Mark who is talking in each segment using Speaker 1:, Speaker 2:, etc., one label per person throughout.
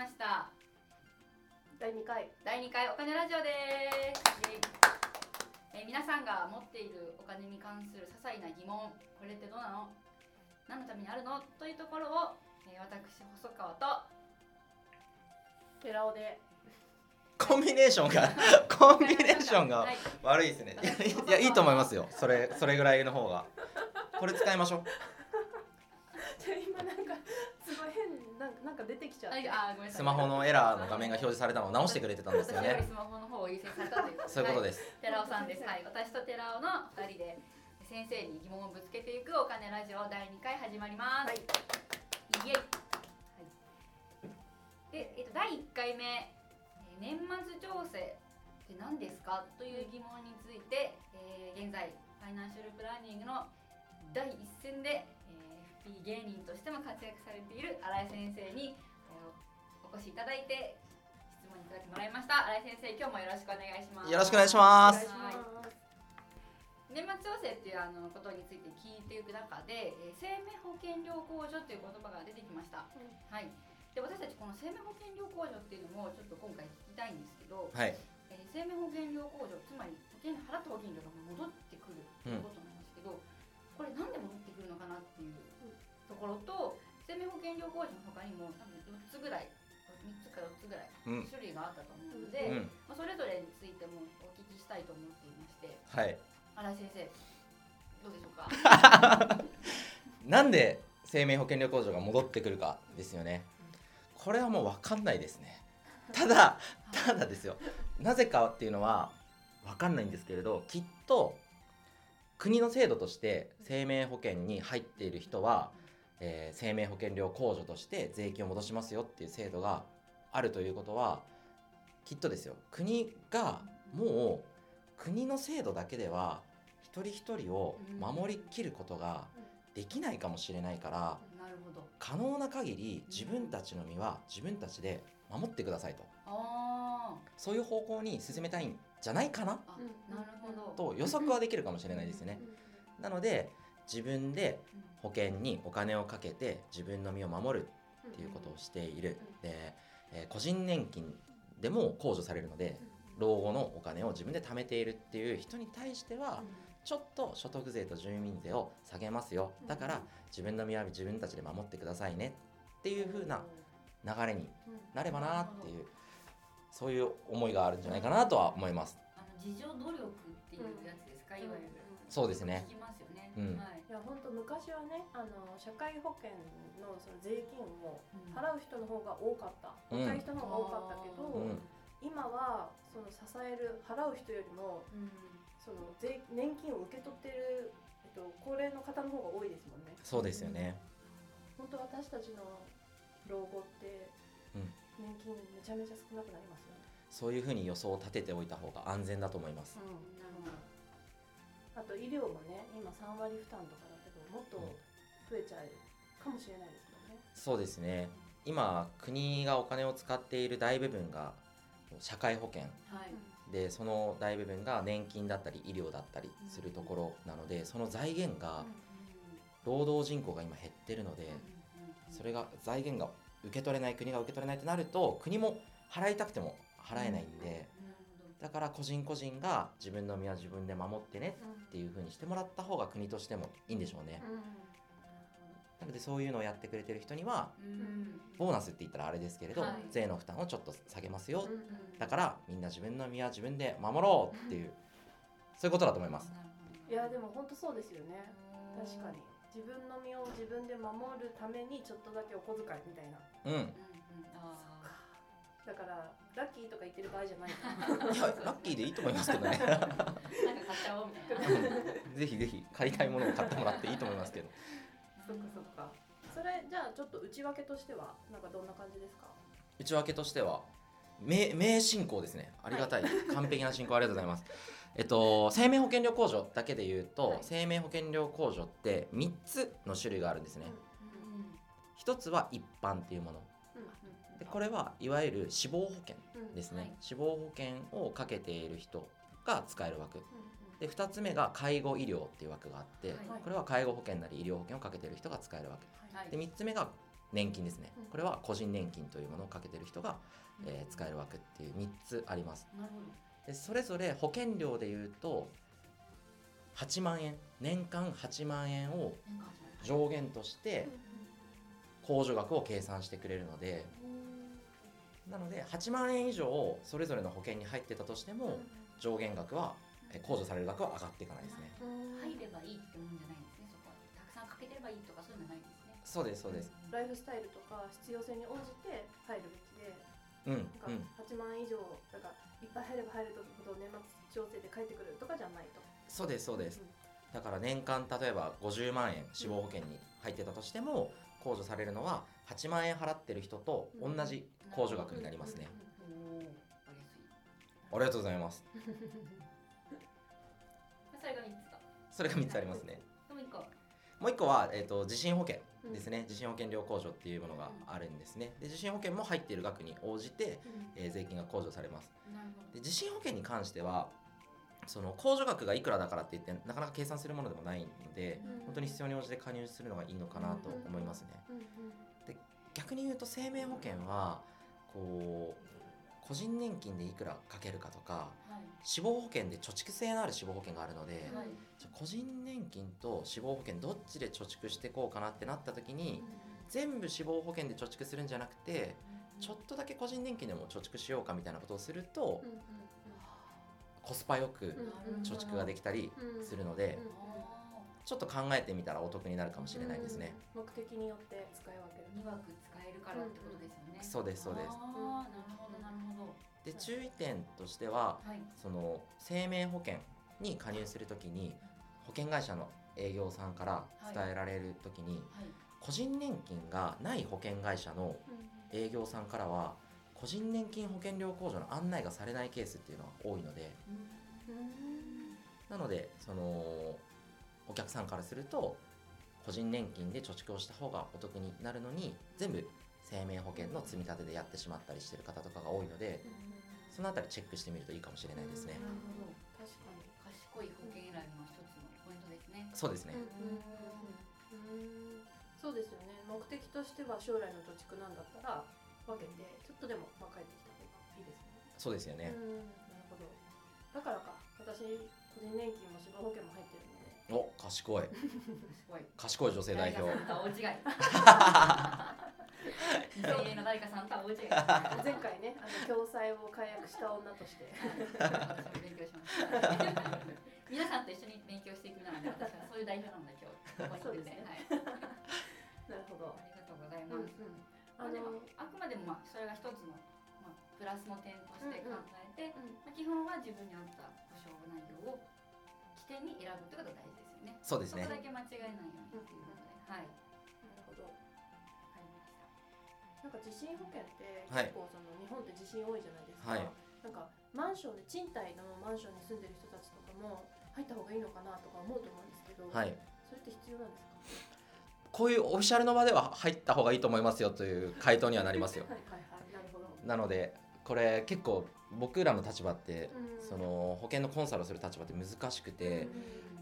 Speaker 1: ました。
Speaker 2: 第2回。
Speaker 1: 第2回お金ラジオです。えー皆さんが持っているお金に関する些細な疑問これってどうなの？何のためにあるの？というところを、えー私細川と
Speaker 2: 寺尾で。
Speaker 3: コンビネーションが コンビネーションが
Speaker 1: はい。
Speaker 3: 悪いですね。いやいいと思いますよ。それそれぐらいの方が。これ使いましょう。
Speaker 2: じゃあ今なんか変なんかなんか出てきちゃっ
Speaker 1: はい
Speaker 2: て。
Speaker 1: あーごめんなさい。
Speaker 3: スマホのエラーの画面が表示されたのを直してくれてたんですよね。
Speaker 1: スマホの方を優先されたという。
Speaker 3: そういうこと
Speaker 1: す、
Speaker 3: です。
Speaker 1: はい、寺尾さんです。はい。私と寺尾の2人で先生に疑問をぶつけていくお金ラジオ第2回始まります、
Speaker 2: はい。
Speaker 1: イエイ、はい、で、えっと、第1回目えー年末調整って何ですかという疑問について、えー現在ファイナンシャルプランニングの第一線で、えー芸人としても活躍されている新井先生に、えーお越しいただいて質問に答えてもらいました。新井先生今日もよろしくお願いします。
Speaker 3: よろしくお願いし
Speaker 2: お
Speaker 3: ます。
Speaker 1: 年末調整っていうあのことについて聞いていく中で、えー生命保険料控除っていう言葉が出てきました、はい。で私たちこの生命保険料控除っていうのもちょっと今回聞きたいんですけど、
Speaker 3: はい。
Speaker 1: えー生命保険料控除つまり保険払った保険料が戻ってくる料控除の他にも多分4つぐらい3つか4つぐらい
Speaker 3: うん。
Speaker 1: 種類があったと思うの
Speaker 3: う
Speaker 1: で、
Speaker 3: ん。
Speaker 1: まあ、それぞれについてもお聞きしたいと思っていまして
Speaker 3: はい。
Speaker 1: 新井先生どうでしょうか？
Speaker 3: なんで生命保険料控除が戻ってくるかですよね。これはもう分かんないですね。ただ ただですよ。なぜかっていうのは分かんないんですけれどきっと国の制度として生命保険に入っている人は、えー生命保険料控除として税金を戻しますよっていう制度があるということはきっとですよ。国がもう国の制度だけでは一人一人を守りきることができないかもしれないから
Speaker 1: なるほど
Speaker 3: 可能な限り自分たちの身は自分たちで守ってくださいと。
Speaker 1: あ
Speaker 3: そういう方向に進めたいんじゃないかな
Speaker 1: なるほど。
Speaker 3: と予測はできるかもしれないですよね。なので自分で保険にお金をかけて自分の身を守るっていうことをしている。で、えー個人年金でも控除されるので老後のお金を自分で貯めているっていう人に対してはちょっと所得税と住民税を下げますよ。だから自分の身は自分たちで守ってくださいね。っていう風な流れになればなっていうそういう思いがあるんじゃないかなとは思います。
Speaker 1: あの自助努力っていうやつですか、いわゆる
Speaker 3: そうですね。
Speaker 1: 聞きますよね、
Speaker 3: うん。
Speaker 1: はい。
Speaker 2: いや本当昔はねあの社会保険のその税金を払う人の方が多かった、
Speaker 3: うん。
Speaker 2: 若い人の方が多かったけど、
Speaker 3: うん。
Speaker 2: 今はその支える払う人よりも
Speaker 1: うん。
Speaker 2: その税年金を受け取ってる、えっと、高齢の方の方が多いですもんね。
Speaker 3: そうですよね。
Speaker 2: 本当私たちの老後って
Speaker 3: うん。
Speaker 2: 年金めちゃめちゃ少なくなりますよね、
Speaker 3: そういうふうに予想を立てておいた方が安全だと思います。
Speaker 1: なるほど
Speaker 2: あと医療もね今3割負担とかだけどもっと増えちゃうかもしれないですもんね、
Speaker 3: そうですね。今国がお金を使っている大部分が社会保険。
Speaker 1: はい。
Speaker 3: でその大部分が年金だったり医療だったりするところなのでその財源が労働人口が今減ってるのでそれが財源が受け取れない国が受け取れないとなると国も払いたくても払えないんで
Speaker 1: なる
Speaker 3: だから個人個人が自分の身は自分で守ってねっていう風にしてもらった方が国としてもいいんでしょうね。なのでそういうのをやってくれてる人にはボーナスって言ったらあれですけれど、
Speaker 1: はい。
Speaker 3: 税の負担をちょっと下げますよ、
Speaker 2: うん
Speaker 3: だからみんな自分の身は自分で守ろうっていうそういうことだと思います。
Speaker 2: いやでも本当そうですよね。
Speaker 1: うん
Speaker 2: 確かに。自分の身を自分で守るためにちょっとだけお小遣いみたいな。
Speaker 3: うん。
Speaker 1: うんうん。あ
Speaker 2: だからラッキーとか言ってる場合じゃない。
Speaker 3: いやラッキーでいいと思いますけどね。
Speaker 1: ーなんか買っちゃおうみたいな。
Speaker 3: ぜひぜひ買いたいものを買ってもらっていいと思いますけど。
Speaker 2: そっかそっか。それじゃあちょっと内訳としてはなんかどんな感じですか？
Speaker 3: 内訳としては名名進行ですね。ありがたい、完璧な進行ありがとうございます。えっと生命保険料控除だけで言うと、
Speaker 2: はい。
Speaker 3: 生命保険料控除って3つの種類があるんですね、1つは一般っていうものでこれはいわゆる死亡保険ですね、
Speaker 1: はい。
Speaker 3: 死亡保険をかけている人が使える枠。で2つ目が介護医療っていう枠があって、
Speaker 1: はい。
Speaker 3: これは介護保険なり医療保険をかけている人が使える枠
Speaker 1: はい。
Speaker 3: で3つ目が年金ですね。
Speaker 2: うん。
Speaker 3: これは個人年金というものをかけてる人が、えー使える枠っていう3つあります。でそれぞれ保険料でいうと8万円。年間8万円を上限として控除額を計算してくれるのでなので8万円以上それぞれの保険に入ってたとしても上限額はえー控除される額は上がっていかないですね。
Speaker 1: 入ればいいってもんじゃないんですねそこは。たくさんかけてればいいとかそういうのないんですね。
Speaker 3: そうですそうです。
Speaker 2: ライフスタイルとか必要性に応じて入るべきで
Speaker 3: うん
Speaker 2: なんか
Speaker 3: うん
Speaker 2: 8万以上なんかいっぱい入れば入るほど年末調整で返ってくるとかじゃないと。
Speaker 3: そうですそうです。
Speaker 2: ん。
Speaker 3: だから年間例えば50万円死亡保険に入ってたとしても控除されるのは8万円払ってる人と同じ控除額になりますね。ありがとうございます。
Speaker 1: それが三つだ
Speaker 3: それが3つありますね。
Speaker 1: もう一個。
Speaker 3: もう1個は、えー、と地震保険ですね、地震保険料控除っていうものがあるんですね。で地震保険も入っている額に応じて、えー税金が控除されます。で地震保険に関してはその控除額がいくらだからって言ってなかなか計算するものでもないので
Speaker 2: うん。
Speaker 3: 本当に必要に応じて加入するのがいいのかなと思いますね。
Speaker 2: うんうん
Speaker 3: 逆に言うと生命保険はこう個人年金でいくらかけるかとか
Speaker 1: はい。
Speaker 3: 死亡保険で貯蓄性のある死亡保険があるので
Speaker 1: はい。
Speaker 3: じゃあ個人年金と死亡保険どっちで貯蓄していこうかなってなった時に全部死亡保険で貯蓄するんじゃなくてちょっとだけ個人年金でも貯蓄しようかみたいなことをすると
Speaker 2: うんうん
Speaker 3: コスパよく
Speaker 2: うん。
Speaker 3: 貯蓄ができたり
Speaker 2: うん。
Speaker 3: するので
Speaker 1: あ
Speaker 3: ちょっと考えてみたらお得になるかもしれないですね。
Speaker 2: うん。目的によって使い分ける。
Speaker 1: ー二枠使えるからってことですよね。
Speaker 3: そうですそうです。
Speaker 1: ああなるほどなるほど。
Speaker 3: で注意点としては
Speaker 1: はい。
Speaker 3: その生命保険に加入するときに保険会社の営業さんから伝えられるときに
Speaker 1: はい。
Speaker 3: 個人年金がない保険会社の営業さんからは個人年金保険料控除の案内がされないケースっていうのが多いのでなのでそのお客さんからすると個人年金で貯蓄をした方がお得になるのに全部生命保険の積み立てでやってしまったりしてる方とかが多いのでそのあたりチェックしてみるといいかもしれないですね。
Speaker 1: な。るほど。
Speaker 2: 確かに
Speaker 1: 賢い保険選びの一つのポイントですね。
Speaker 3: そうですね。
Speaker 2: うんそうですよね。目的としては将来の貯蓄なんだったら分けてちょっとでもまあ帰ってきた方がいいですね。
Speaker 3: そうですよね。
Speaker 2: うん。なるほど。だからか。私個人年金も死亡保険も入ってるので
Speaker 3: お賢
Speaker 1: い。
Speaker 3: 賢い。女性代表。
Speaker 1: 誰かさんとは大違い。2000円の誰かさんとは大違い。
Speaker 2: 前回ねあの共済を解約した女として。
Speaker 1: 私も勉強しました。皆さんと一緒に勉強していくなので私はそういう代表なので今日。ここにいるんで
Speaker 2: そう
Speaker 1: はい。
Speaker 2: なるほど。
Speaker 1: ありがとうござい
Speaker 2: うん
Speaker 1: ます、
Speaker 2: うん
Speaker 1: まあ、で
Speaker 2: あの
Speaker 1: もあくまでもまあそれが一つの、まあ、プラスの点として考えて、
Speaker 2: うん
Speaker 1: まあ、基本は自分に合った保証内容を起点に選ぶってことが大事ですよね。
Speaker 3: そうですね
Speaker 1: そこ。だけ間違えないようにっていうことで、はい、わ
Speaker 2: なるほど
Speaker 1: かりました。
Speaker 2: なんか地震保険って
Speaker 3: はい
Speaker 2: 結構その日本って地震多いじゃないですか、
Speaker 3: はい
Speaker 2: なんかマンションで賃貸のマンションに住んでる人たちとかも入った方がいいのかなとか思うと思うんですけど、
Speaker 3: はい。
Speaker 2: それって必要なんですか？
Speaker 3: こういうオフィシャルの場では入った方がいいと思いますよという回答にはなりますよ。
Speaker 2: はいはいはいなるほど
Speaker 3: なのでこれ結構僕らの立場って
Speaker 2: うん。
Speaker 3: その保険のコンサルをする立場って難しくて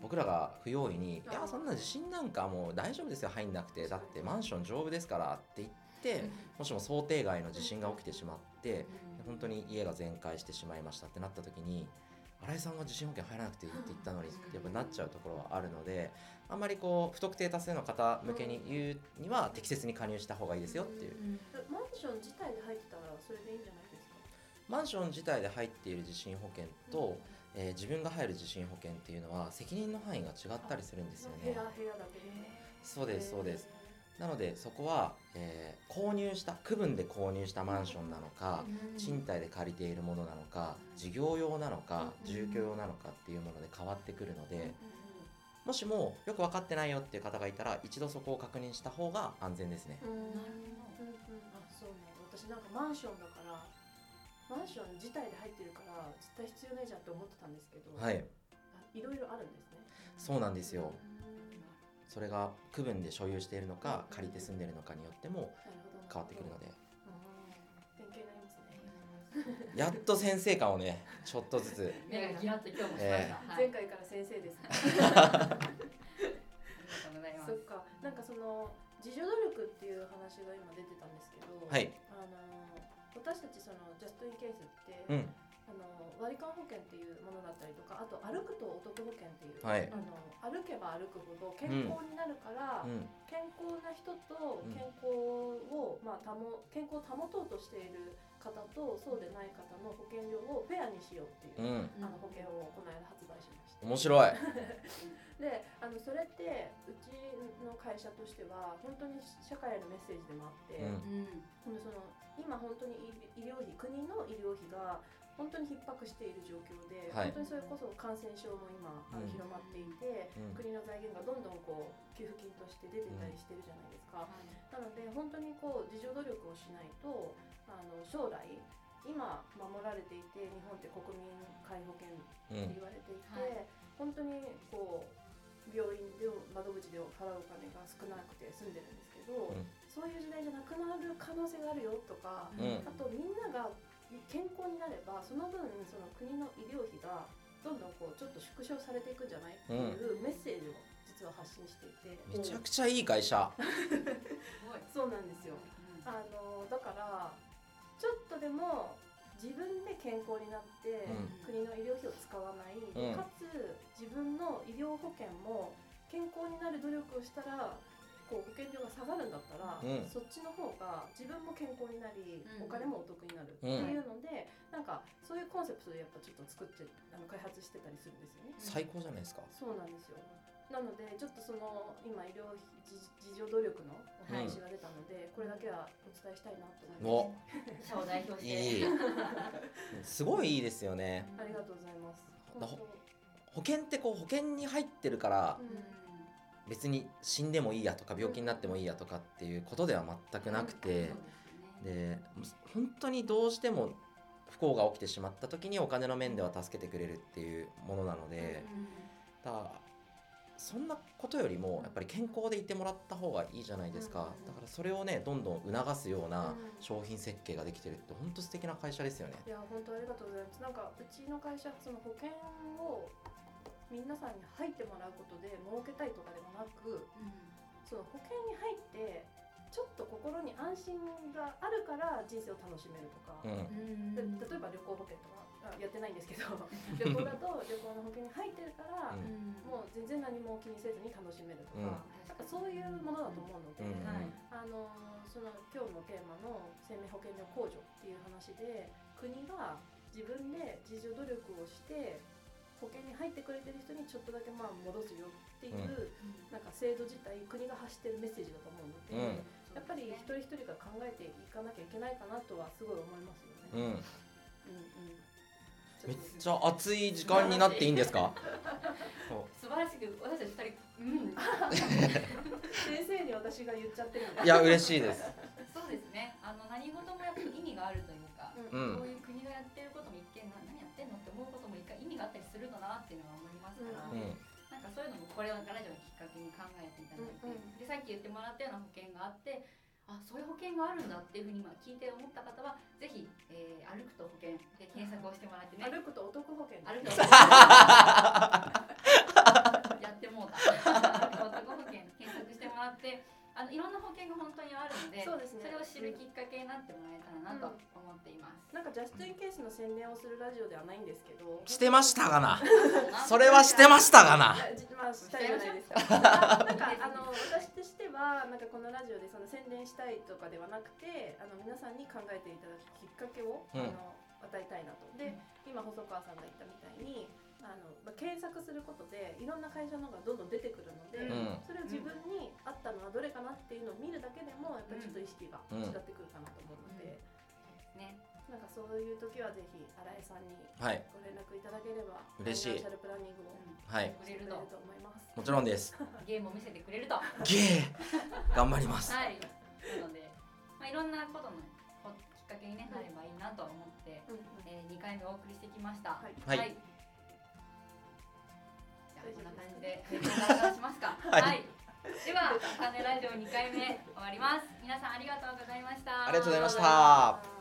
Speaker 3: 僕らが不用意に「いやそんな地震なんかもう大丈夫ですよ入んなくて。だってマンション丈夫ですから」って言ってもしも想定外の地震が起きてしまって本当に家が全壊してしまいましたってなった時に新井さんが地震保険入らなくていいって言ったのにってやっぱなっちゃうところはあるのであんまりこう不特定多数の方向けに言うには適切に加入した方がいいですよっていう。
Speaker 2: えマンション自体で入ってたらそれでいいんじゃない？
Speaker 3: マンション自体で入っている地震保険と、えー自分が入る地震保険っていうのは責任の範囲が違ったりするんですよね。
Speaker 2: 部屋部屋だけで
Speaker 3: そうですそうです。なのでそこは、えー購入した区分で購入したマンションなのか賃貸で借りているものなのか事業用なのか
Speaker 2: うん。
Speaker 3: 住居用なのかっていうもので変わってくるのでもしもよく分かってないよっていう方がいたら一度そこを確認した方が安全ですね。
Speaker 2: うんうん。
Speaker 1: なるほど。
Speaker 2: うんうん。あそうね。私なんかマンションだからマンション自体で入ってるから絶対必要ないじゃんって思ってたんですけど、
Speaker 3: はい。
Speaker 2: いろいろあるんですね。
Speaker 3: そうなんですよ。
Speaker 2: うん。
Speaker 3: それが区分で所有しているのか借りて住んでいるのかによっても
Speaker 2: なるほど。
Speaker 3: 変わってくるので。
Speaker 2: うん。勉強になりますね。
Speaker 3: やっと先生感をねちょっとずつ。
Speaker 1: 目がギラッと今日もしました。はい、
Speaker 2: 前回から先生ですそっ。か。なんかその自助努力っていう話が今出てたんですけど、
Speaker 3: はい。
Speaker 2: あの私たちそのジャストインケースって、
Speaker 3: うん。
Speaker 2: あの割り勘保険っていうものだったりとかあと歩くとお得保険っていう、
Speaker 3: はい。
Speaker 2: あの歩けば歩くほど健康になるから、
Speaker 3: うん。
Speaker 2: 健康な人と
Speaker 3: うん
Speaker 2: 健康を、まあ、保健康を保とうとしている方とそうでない方の保険料をフェアにしようっていう、
Speaker 3: うん。
Speaker 2: あの保険をこの間発売しました。
Speaker 3: 面白い。
Speaker 2: であのそれってうちの会社としては本当に社会へのメッセージでもあって、
Speaker 3: うん。
Speaker 2: その今本当に医医療費国の医療費が本当に逼迫している状況で、
Speaker 3: はい。
Speaker 2: 本当にそれこそ感染症も今、あの
Speaker 3: うん。
Speaker 2: 広まっていて、
Speaker 3: うん。
Speaker 2: 国の財源がどんどんこう給付金として出てたりしてるじゃないですか、
Speaker 1: はい。
Speaker 2: なので本当にこう自助努力をしないとあの将来今守られていて日本って国民皆保険
Speaker 3: うん。
Speaker 2: って言われていて、
Speaker 1: はい。
Speaker 2: 本当にこう病院で窓口で払うお金が少なくて済んでるんですけど、
Speaker 3: うん。
Speaker 2: そういう時代じゃなくなる可能性があるよとか、
Speaker 3: うん。
Speaker 2: あとみんなが健康になればその分その国の医療費がどんどんこうちょっと縮小されていくんじゃない？っていうメッセージを実は発信していて、
Speaker 3: めちゃくちゃいい会社。
Speaker 2: そうなんですよ。
Speaker 1: うん。
Speaker 2: あのだからちょっとでも自分で健康になって、
Speaker 3: うん。
Speaker 2: 国の医療費を使わない、
Speaker 3: うん。
Speaker 2: かつ自分の医療保険も健康になる努力をしたらこう保険料が下がるんだったら、
Speaker 3: うん。
Speaker 2: そっちの方が自分も健康になり、
Speaker 1: うん。
Speaker 2: お金もお得になるっていうので、なんかそういうコンセプトでやっぱちょっと作ってあの開発してたりするんですよね。
Speaker 3: 最高じゃないですか。
Speaker 2: そうなんですよ。なのでちょっとその今医療費自自助努力のお話が出たので、これだけはお伝えしたいなと思います。
Speaker 1: 社を代表して。
Speaker 3: いい。すごいいいですよね。
Speaker 2: ありがとうございます。
Speaker 3: だ
Speaker 2: 本
Speaker 3: 保険ってこう保険に入ってるから
Speaker 2: 当うん
Speaker 3: 別に死んでもいいやとか病気になってもいいやとかっていうことでは全くなくて
Speaker 1: で
Speaker 3: 本当にどうしても不幸が起きてしまった時にお金の面では助けてくれるっていうものなのでだからそんなことよりもやっぱり健康でいてもらった方がいいじゃないですか。
Speaker 2: うん。
Speaker 3: だからそれをねどんどん促すような
Speaker 2: うん。
Speaker 3: 商品設計ができてるって本当素敵な会社ですよね。
Speaker 2: いや本当ありがとうございます。なんかうちの会社その保険を皆さんに入ってもらうことで儲けたいとかでもなく、その保険に入ってちょっと心に安心があるから人生を楽しめるとか。
Speaker 3: うん。
Speaker 2: で例えば旅行保険とかあやってないんですけど 旅行だと旅行の保険に入ってるから、
Speaker 3: うん。
Speaker 2: もう全然何も気にせずに楽しめるとか,、
Speaker 3: うん。
Speaker 2: なんかそういうものだと思うので、
Speaker 3: うん。
Speaker 1: はい。
Speaker 2: あのその今日のテーマの生命保険料控除っていう話で国が自分で自助努力をして保険に入ってくれてる人にちょっとだけまあ戻すよっていう、なんか制度自体国が発してるメッセージだと思うので、
Speaker 3: うん。
Speaker 2: やっぱり一人一人が考えていかなきゃいけないかなとはすごい思いますよね。
Speaker 3: うん、
Speaker 2: うんうん。
Speaker 3: めっちゃ熱い時間になっていいんですか？
Speaker 1: 素晴らしく私たち二人うん。
Speaker 2: 先生に私が言っちゃってるんで
Speaker 3: いや嬉しいです。
Speaker 1: そうですね。あの何事もやっぱり意味があるというか、
Speaker 2: うん。
Speaker 3: うん。
Speaker 1: こういう国がやってることもっていうのは思いますから、
Speaker 3: うん。
Speaker 1: なんかそういうのもこれをラジオのきっかけに考えていただいて、
Speaker 2: うんうん
Speaker 1: でさっき言ってもらったような保険があってあそういう保険があるんだっていうふうに今聞いて思った方はぜひ、えー歩くと保険で検索をしてもらってね。
Speaker 2: 歩くとお得保険。
Speaker 1: 歩くと やってもうた。歩くと保険検索してもらってあのいろんな保険が本当にあるので
Speaker 2: そうですね
Speaker 1: れを知るきっかけになってもらえたらなと思っています、
Speaker 2: なんかジャストインケースの宣伝をするラジオではないんですけど
Speaker 3: してましたがな。
Speaker 1: な
Speaker 3: それはしてましたがな。
Speaker 2: まあしたいじゃないですか。なんかあの私としてはなんかこのラジオでその宣伝したいとかではなくて、あの皆さんに考えていただくきっかけを、
Speaker 3: うん
Speaker 2: あの与えたいなと。で、今細川さんが言ったみたいに。あのまあ検索することでいろんな会社のがどんどん出てくるので、
Speaker 3: うん。
Speaker 2: それを自分に合ったのはどれかなっていうのを見るだけでもやっぱりちょっと意識が違ってくるかなと思うので、
Speaker 1: ね。
Speaker 2: なんかそういう時はぜひ新井さんに
Speaker 3: はい。
Speaker 2: ご連絡いただければ、
Speaker 3: 嬉しい。
Speaker 2: ファイナンシャルプランニングを
Speaker 3: はい。
Speaker 1: くれると
Speaker 2: してくれると思います。
Speaker 3: もちろんです。
Speaker 1: ゲームを見せてくれると。は
Speaker 3: ゲー。頑張ります。
Speaker 1: い。なので、まあ、いろんなことのこきっかけに、ね、なればいいなと思って、
Speaker 2: うんうん
Speaker 1: えー、2回目お送りしてきました。
Speaker 2: はい。
Speaker 3: はい
Speaker 1: こんな感じでしますか。
Speaker 3: はい。
Speaker 1: では「種ラジオ」2回目終わります。皆さん
Speaker 3: ありがとうございました。
Speaker 2: ありがとうございました